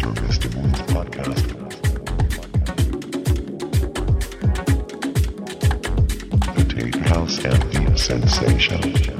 The House and the Sensation.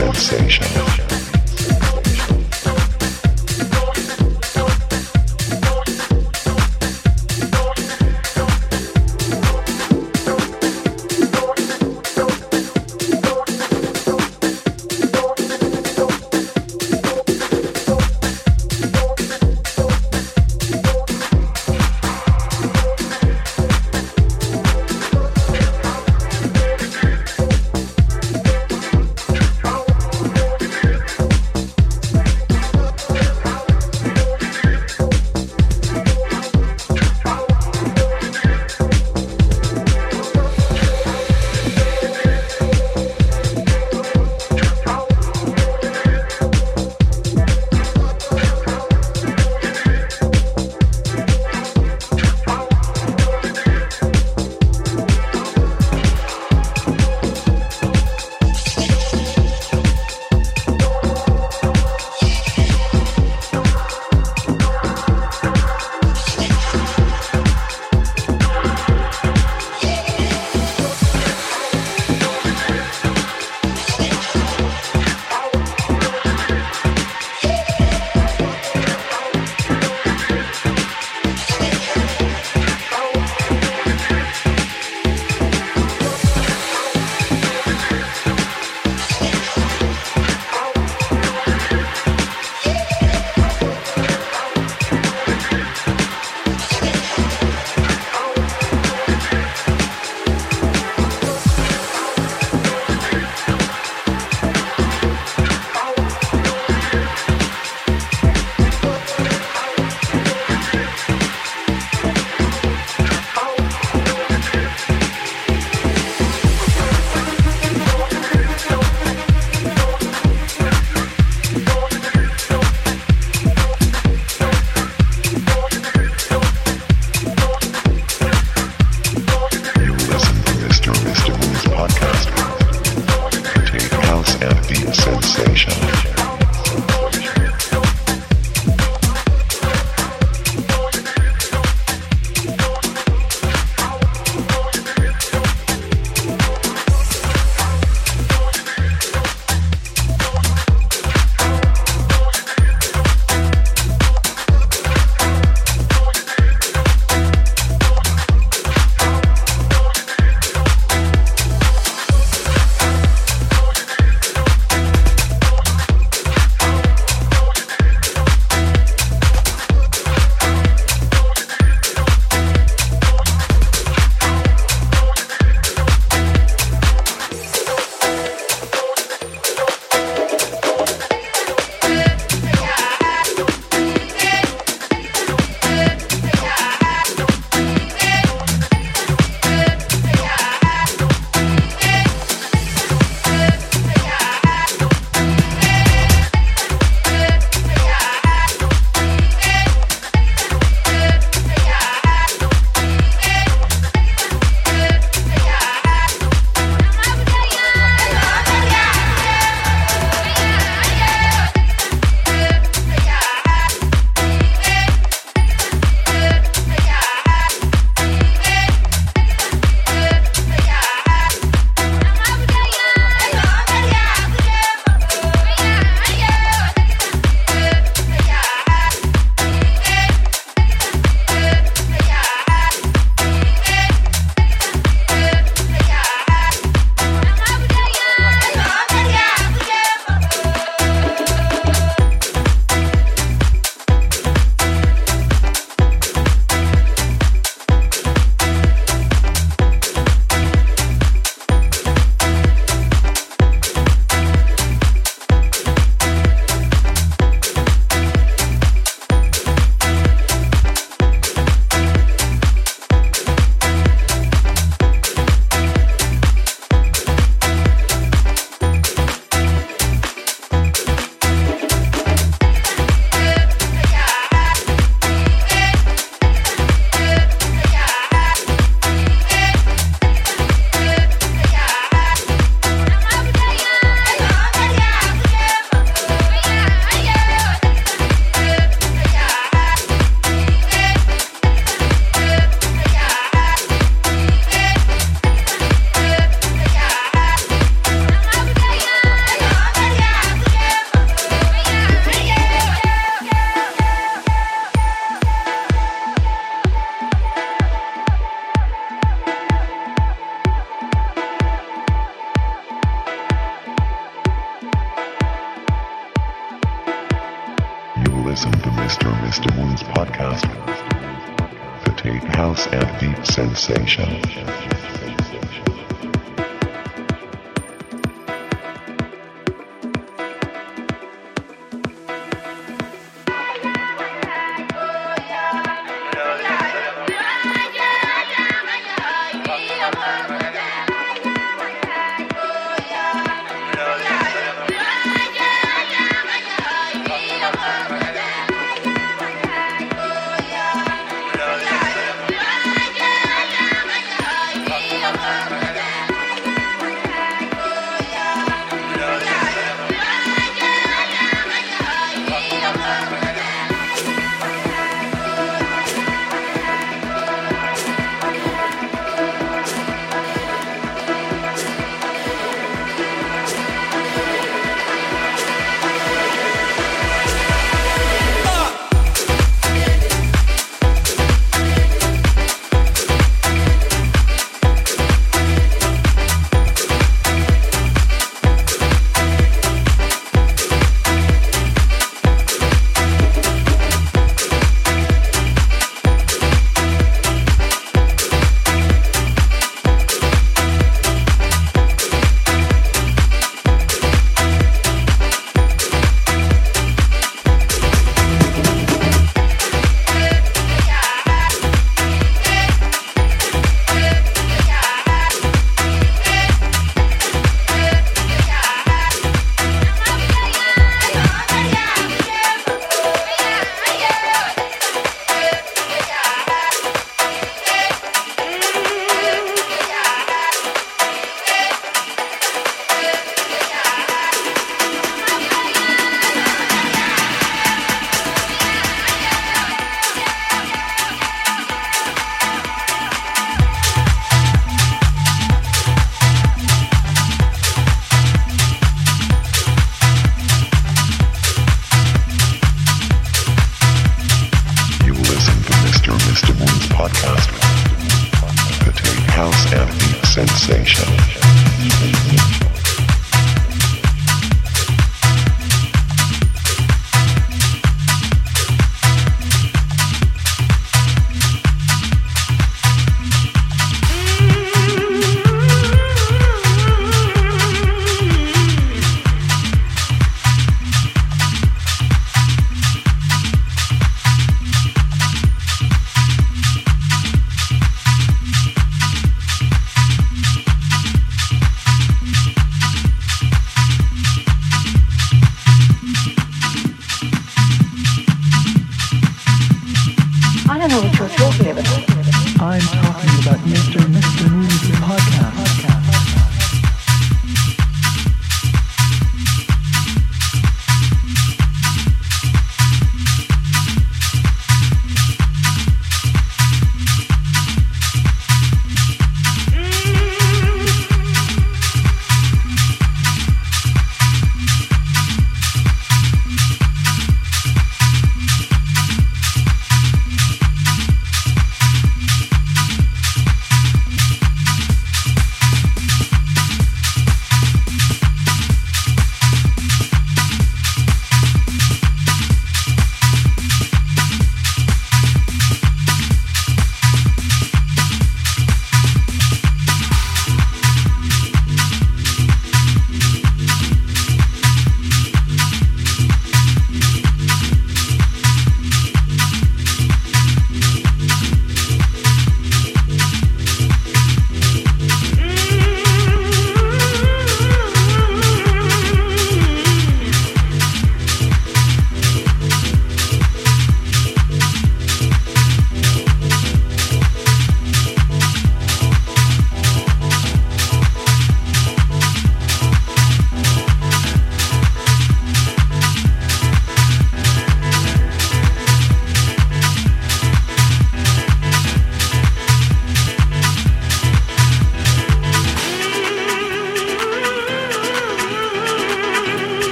sensation.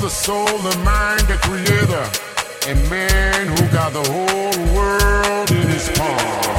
the soul and mind, the creator, and man who got the whole world in his palm.